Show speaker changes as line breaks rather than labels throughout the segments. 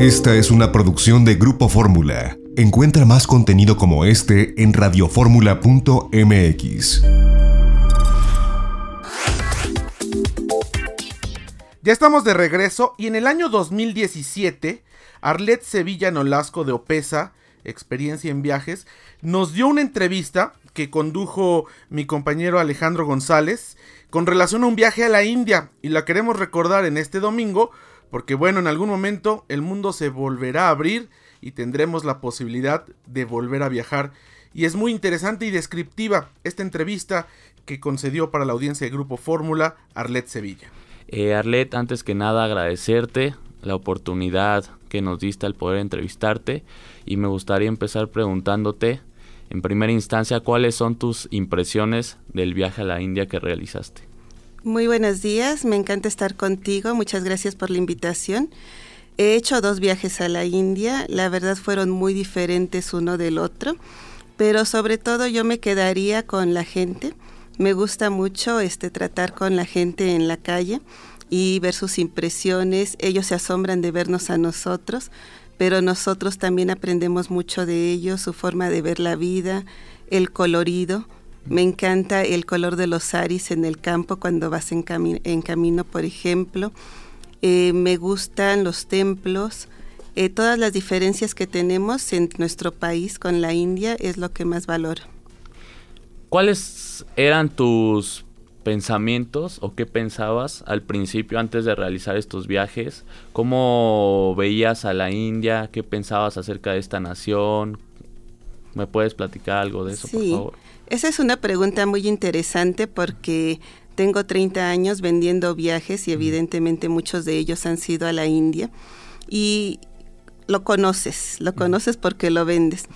Esta es una producción de Grupo Fórmula. Encuentra más contenido como este en radioformula.mx.
Ya estamos de regreso y en el año 2017, Arlet Sevilla Nolasco de Opesa, Experiencia en Viajes, nos dio una entrevista que condujo mi compañero Alejandro González con relación a un viaje a la India y la queremos recordar en este domingo porque bueno, en algún momento el mundo se volverá a abrir y tendremos la posibilidad de volver a viajar. Y es muy interesante y descriptiva esta entrevista que concedió para la audiencia de Grupo Fórmula Arlet Sevilla.
Eh, Arlet, antes que nada agradecerte la oportunidad que nos diste al poder entrevistarte y me gustaría empezar preguntándote en primera instancia cuáles son tus impresiones del viaje a la India que realizaste.
Muy buenos días, me encanta estar contigo, muchas gracias por la invitación. He hecho dos viajes a la India, la verdad fueron muy diferentes uno del otro, pero sobre todo yo me quedaría con la gente. Me gusta mucho este tratar con la gente en la calle y ver sus impresiones. Ellos se asombran de vernos a nosotros, pero nosotros también aprendemos mucho de ellos, su forma de ver la vida, el colorido me encanta el color de los aris en el campo cuando vas en, camino, por ejemplo. Eh, me gustan los templos. Eh, todas las diferencias que tenemos en nuestro país con la India es lo que más valoro.
¿Cuáles eran tus pensamientos o qué pensabas al principio antes de realizar estos viajes? ¿Cómo veías a la India? ¿Qué pensabas acerca de esta nación? ¿Me puedes platicar algo de eso, por favor?
Esa es una pregunta muy interesante porque tengo 30 años vendiendo viajes y evidentemente muchos de ellos han sido a la India. Y lo conoces, lo conoces porque lo vendes.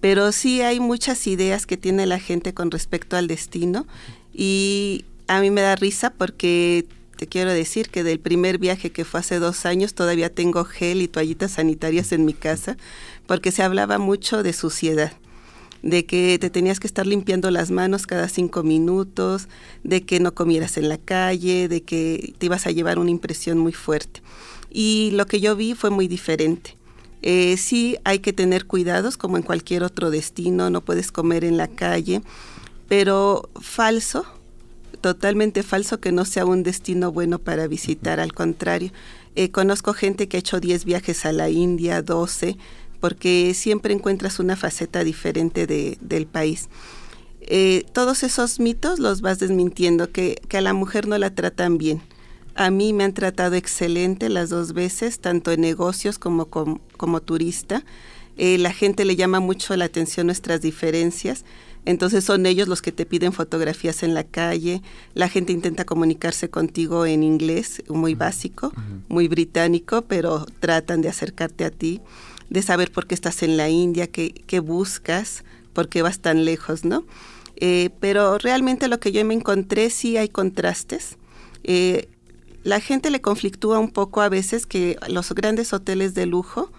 Pero sí hay muchas ideas que tiene la gente con respecto al destino. Y a mí me da risa porque te quiero decir que del primer viaje que fue hace dos años todavía tengo gel y toallitas sanitarias en mi casa porque se hablaba mucho de suciedad de que te tenías que estar limpiando las manos cada cinco minutos, de que no comieras en la calle, de que te ibas a llevar una impresión muy fuerte. Y lo que yo vi fue muy diferente. Eh, sí hay que tener cuidados como en cualquier otro destino, no puedes comer en la calle, pero falso, totalmente falso que no sea un destino bueno para visitar, al contrario. Eh, conozco gente que ha hecho 10 viajes a la India, 12, porque siempre encuentras una faceta diferente del país. Eh, todos esos mitos los vas desmintiendo, que, a la mujer no la tratan bien. A mí me han tratado excelente las dos veces, tanto en negocios como como, turista. Eh, la gente le llama mucho la atención nuestras diferencias. Entonces son ellos los que te piden fotografías en la calle. La gente intenta comunicarse contigo en inglés, muy básico, muy británico, pero tratan de acercarte a ti de saber por qué estás en la India, qué, qué buscas, por qué vas tan lejos, ¿no? Eh, pero realmente lo que yo me encontré, sí hay contrastes. Eh, la gente le conflictúa un poco a veces que los grandes hoteles de lujo,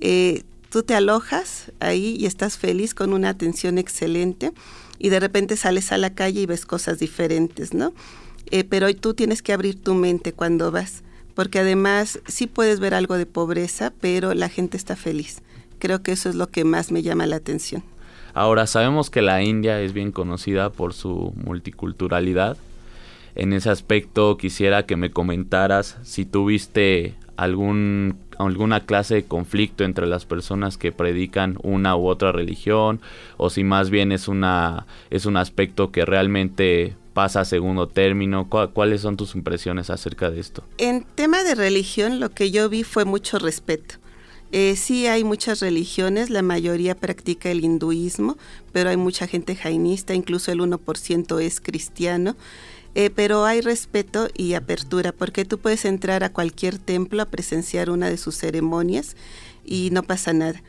eh, tú te alojas ahí y estás feliz con una atención excelente y de repente sales a la calle y ves cosas diferentes, ¿no? pero tú tienes que abrir tu mente cuando vas porque además sí puedes ver algo de pobreza, pero la gente está feliz. Creo que eso es lo que más me llama la atención.
Ahora, sabemos que la India es bien conocida por su multiculturalidad. En ese aspecto quisiera que me comentaras si tuviste algún alguna clase de conflicto entre las personas que predican una u otra religión o si más bien es una es un aspecto que realmente pasa segundo término? ¿Cuáles son tus impresiones acerca de esto?
En tema de religión, lo que yo vi fue mucho respeto. Eh, sí hay muchas religiones, la mayoría practica el hinduismo, pero hay mucha gente jainista, incluso el 1% es cristiano. Eh, pero hay respeto y apertura, porque tú puedes entrar a cualquier templo a presenciar una de sus ceremonias y no pasa nada.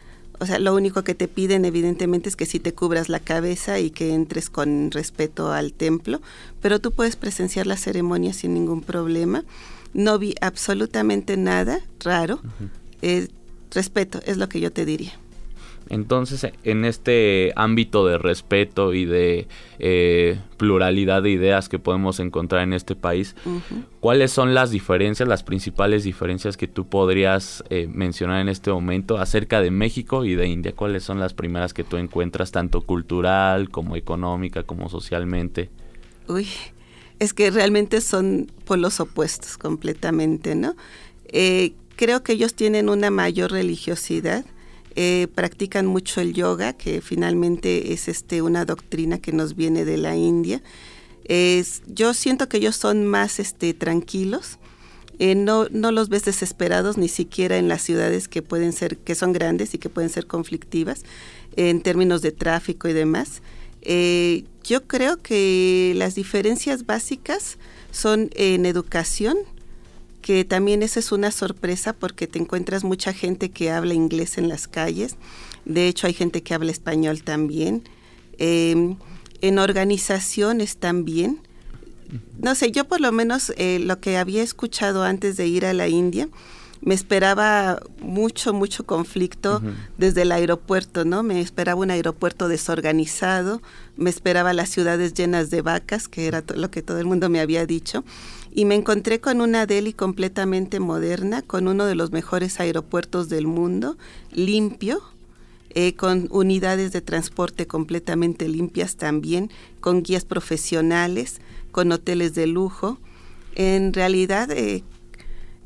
O sea, lo único que te piden evidentemente es que si te cubras la cabeza y que entres con respeto al templo, pero tú puedes presenciar la ceremonia sin ningún problema. No vi absolutamente nada raro. Eh, respeto es lo que yo te diría.
Entonces, en este ámbito de respeto y de eh, pluralidad de ideas que podemos encontrar en este país, ¿cuáles son las diferencias, las principales diferencias que tú podrías eh, mencionar en este momento acerca de México y de India? ¿Cuáles son las primeras que tú encuentras, tanto cultural como económica, como socialmente?
Uy, es que realmente son polos opuestos completamente, ¿no? Eh, creo que ellos tienen una mayor religiosidad eh, practican mucho el yoga, que finalmente es este, una doctrina que nos viene de la India. Es, yo siento que ellos son más este, tranquilos. Eh, no, no los ves desesperados ni siquiera en las ciudades que pueden ser, que son grandes y que pueden ser conflictivas en términos de tráfico y demás. Eh, yo creo que las diferencias básicas son en educación, que también esa es una sorpresa porque te encuentras mucha gente que habla inglés en las calles. De hecho, hay gente que habla español también. Em, en organizaciones también. No sé, yo por lo menos eh, lo que había escuchado antes de ir a la India, me esperaba mucho, mucho conflicto desde el aeropuerto, ¿no? Me esperaba un aeropuerto desorganizado, me esperaba las ciudades llenas de vacas, que era lo que todo el mundo me había dicho y me encontré con una Delhi completamente moderna, con uno de los mejores aeropuertos del mundo, limpio, eh, con unidades de transporte completamente limpias también, con guías profesionales, con hoteles de lujo. En realidad, eh,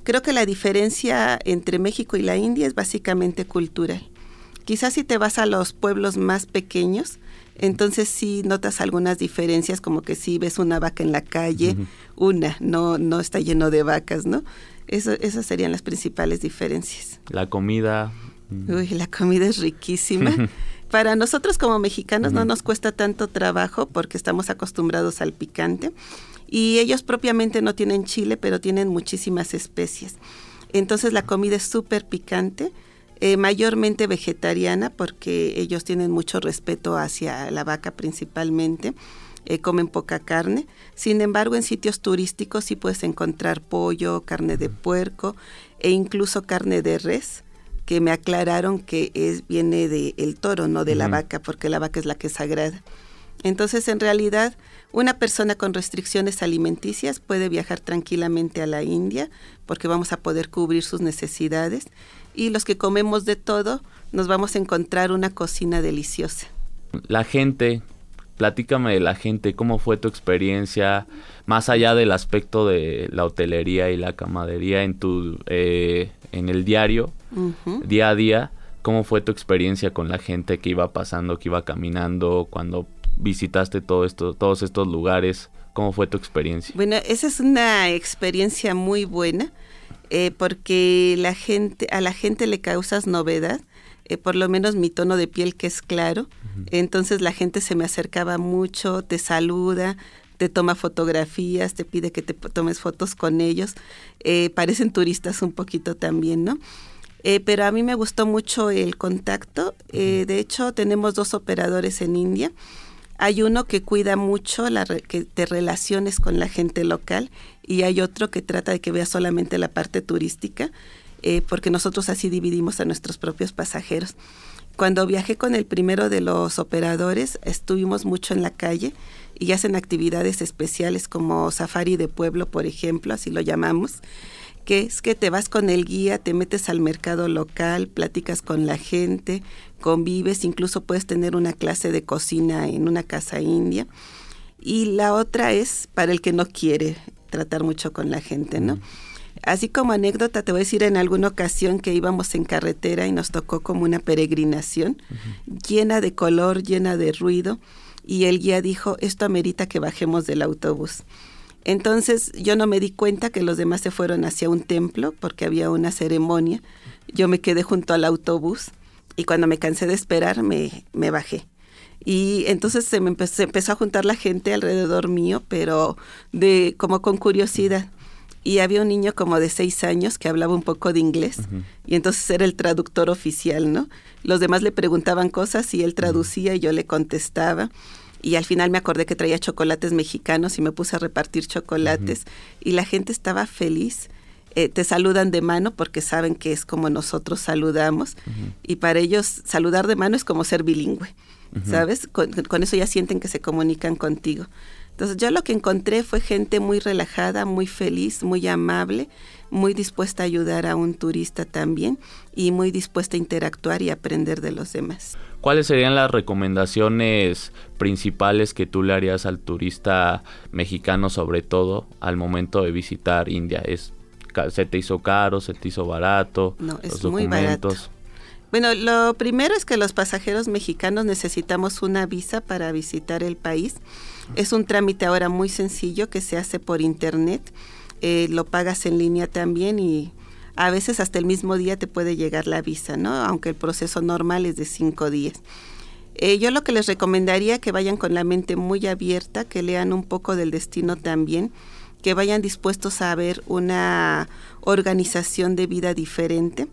creo que la diferencia entre México y la India es básicamente cultural. Quizás si te vas a los pueblos más pequeños, entonces sí notas algunas diferencias, como que si ves una vaca en la calle, una, no, no está lleno de vacas, ¿no? Eso, esas serían las principales diferencias.
La comida.
Uy, la comida es riquísima. Para nosotros como mexicanos no nos cuesta tanto trabajo porque estamos acostumbrados al picante y ellos propiamente no tienen chile, pero tienen muchísimas especies. Entonces la comida es súper picante eh, mayormente vegetariana porque ellos tienen mucho respeto hacia la vaca principalmente. Eh, comen poca carne. Sin embargo, en sitios turísticos sí puedes encontrar pollo, carne de puerco e incluso carne de res, que me aclararon que es, viene del toro, no de la vaca, porque la vaca es la que es sagrada. Entonces, en realidad, una persona con restricciones alimenticias puede viajar tranquilamente a la India porque vamos a poder cubrir sus necesidades y los que comemos de todo nos vamos a encontrar una cocina deliciosa.
La gente, platícame de la gente, cómo fue tu experiencia, más allá del aspecto de la hotelería y la camadería en tu eh, en el diario, día a día, cómo fue tu experiencia con la gente que iba pasando, que iba caminando, cuando visitaste todo esto, todos estos lugares, cómo fue tu experiencia.
Bueno, esa es una experiencia muy buena eh, porque la gente, a la gente le causas novedad, eh, por lo menos mi tono de piel que es claro, entonces la gente se me acercaba mucho, te saluda, te toma fotografías, te pide que te tomes fotos con ellos, eh, parecen turistas un poquito también, ¿no? pero a mí me gustó mucho el contacto, de hecho tenemos dos operadores en India, hay uno que cuida mucho la que te relaciones con la gente local y hay otro que trata de que veas solamente la parte turística, eh, porque nosotros así dividimos a nuestros propios pasajeros. Cuando viajé con el primero de los operadores, estuvimos mucho en la calle y hacen actividades especiales como safari de pueblo, por ejemplo, así lo llamamos que es que te vas con el guía, te metes al mercado local, platicas con la gente, convives, incluso puedes tener una clase de cocina en una casa india. Y la otra es para el que no quiere tratar mucho con la gente, ¿no? Así como anécdota, te voy a decir en alguna ocasión que íbamos en carretera y nos tocó como una peregrinación llena de color, llena de ruido, y el guía dijo, esto amerita que bajemos del autobús. Entonces yo no me di cuenta que los demás se fueron hacia un templo porque había una ceremonia. Yo me quedé junto al autobús y cuando me cansé de esperar me, me bajé. Y entonces se me empezó, empezó, a juntar la gente alrededor mío, pero de como con curiosidad. Y había un niño como de seis años que hablaba un poco de inglés y entonces era el traductor oficial, ¿no? Los demás le preguntaban cosas y él traducía y yo le contestaba y al final me acordé que traía chocolates mexicanos y me puse a repartir chocolates y la gente estaba feliz. eh, te saludan de mano porque saben que es como nosotros saludamos y para ellos saludar de mano es como ser bilingüe, ¿sabes? Con, con, eso ya sienten que se comunican contigo. Entonces yo lo que encontré fue gente muy relajada, muy feliz, muy amable, muy dispuesta a ayudar a un turista también y muy dispuesta a interactuar y aprender de los demás.
¿Cuáles serían las recomendaciones principales que tú le harías al turista mexicano sobre todo al momento de visitar India? ¿Es, ¿Se te hizo caro? ¿Se te hizo barato?
No, es muy barato. Bueno, lo primero es que los pasajeros mexicanos necesitamos una visa para visitar el país es un trámite ahora muy sencillo que se hace por internet. Eh, lo pagas en línea también y a veces hasta el mismo día te puede llegar la visa, ¿no? Aunque el proceso normal es de cinco días. Eh, yo lo que les recomendaría que vayan con la mente muy abierta, que lean un poco del destino también, que vayan dispuestos a ver una organización de vida diferente.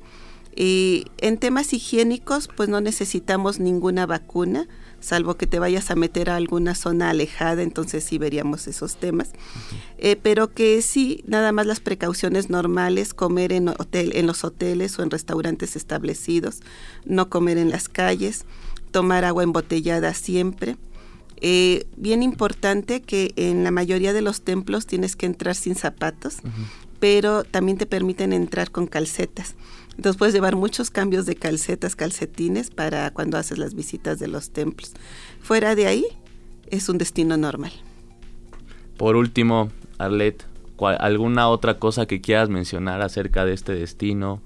Y en temas higiénicos, pues no necesitamos ninguna vacuna salvo que te vayas a meter a alguna zona alejada, entonces sí veríamos esos temas. Eh, pero que sí, nada más las precauciones normales, comer en, hotel, en los hoteles o en restaurantes establecidos, no comer en las calles, tomar agua embotellada siempre. Eh, bien importante que en la mayoría de los templos tienes que entrar sin zapatos, pero también te permiten entrar con calcetas. Entonces puedes llevar muchos cambios de calcetas, calcetines para cuando haces las visitas de los templos. Fuera de ahí es un destino normal.
Por último, Arlet, ¿alguna otra cosa que quieras mencionar acerca de este destino?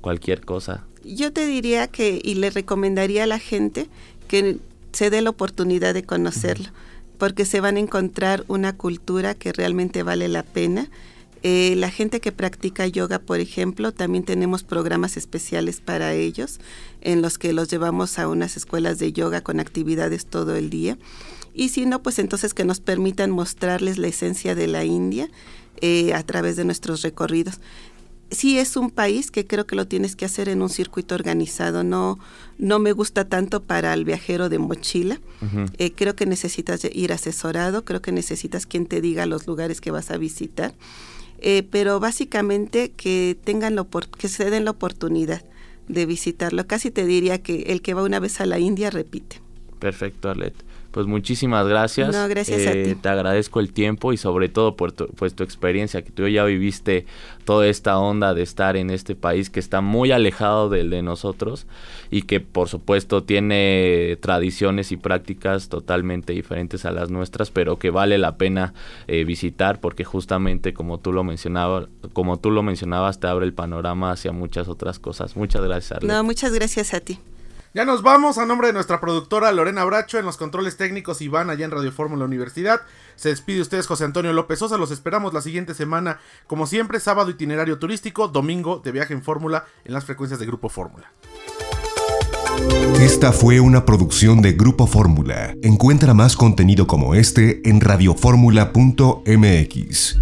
Cualquier cosa.
Yo te diría que, y le recomendaría a la gente que se dé la oportunidad de conocerlo, porque se van a encontrar una cultura que realmente vale la pena eh, la gente que practica yoga, por ejemplo, también tenemos programas especiales para ellos, en los que los llevamos a unas escuelas de yoga con actividades todo el día. Y si no, pues entonces que nos permitan mostrarles la esencia de la India eh, a través de nuestros recorridos. Sí es un país que creo que lo tienes que hacer en un circuito organizado. No, no me gusta tanto para el viajero de mochila. Eh, creo que necesitas ir asesorado. Creo que necesitas quien te diga los lugares que vas a visitar. Eh, pero básicamente que tengan lo que se den la oportunidad de visitarlo. Casi te diría que el que va una vez a la India repite.
Perfecto, Arlet. Pues muchísimas gracias.
No, gracias a
eh,
ti.
Te agradezco el tiempo y sobre todo por tu, pues, tu experiencia, que tú ya viviste toda esta onda de estar en este país que está muy alejado del de nosotros y que por supuesto tiene tradiciones y prácticas totalmente diferentes a las nuestras, pero que vale la pena eh, visitar porque justamente como tú lo mencionabas, como tú lo mencionabas, te abre el panorama hacia muchas otras cosas. Muchas gracias. Arlet.
No, muchas gracias a ti.
Ya nos vamos a nombre de nuestra productora Lorena Bracho en los controles técnicos Iván allá en Radio Fórmula Universidad. Se despide ustedes José Antonio López Sosa, los esperamos la siguiente semana, como siempre, sábado itinerario turístico, domingo de viaje en Fórmula en las frecuencias de Grupo Fórmula.
Esta fue una producción de Grupo Fórmula. Encuentra más contenido como este en radioformula.mx.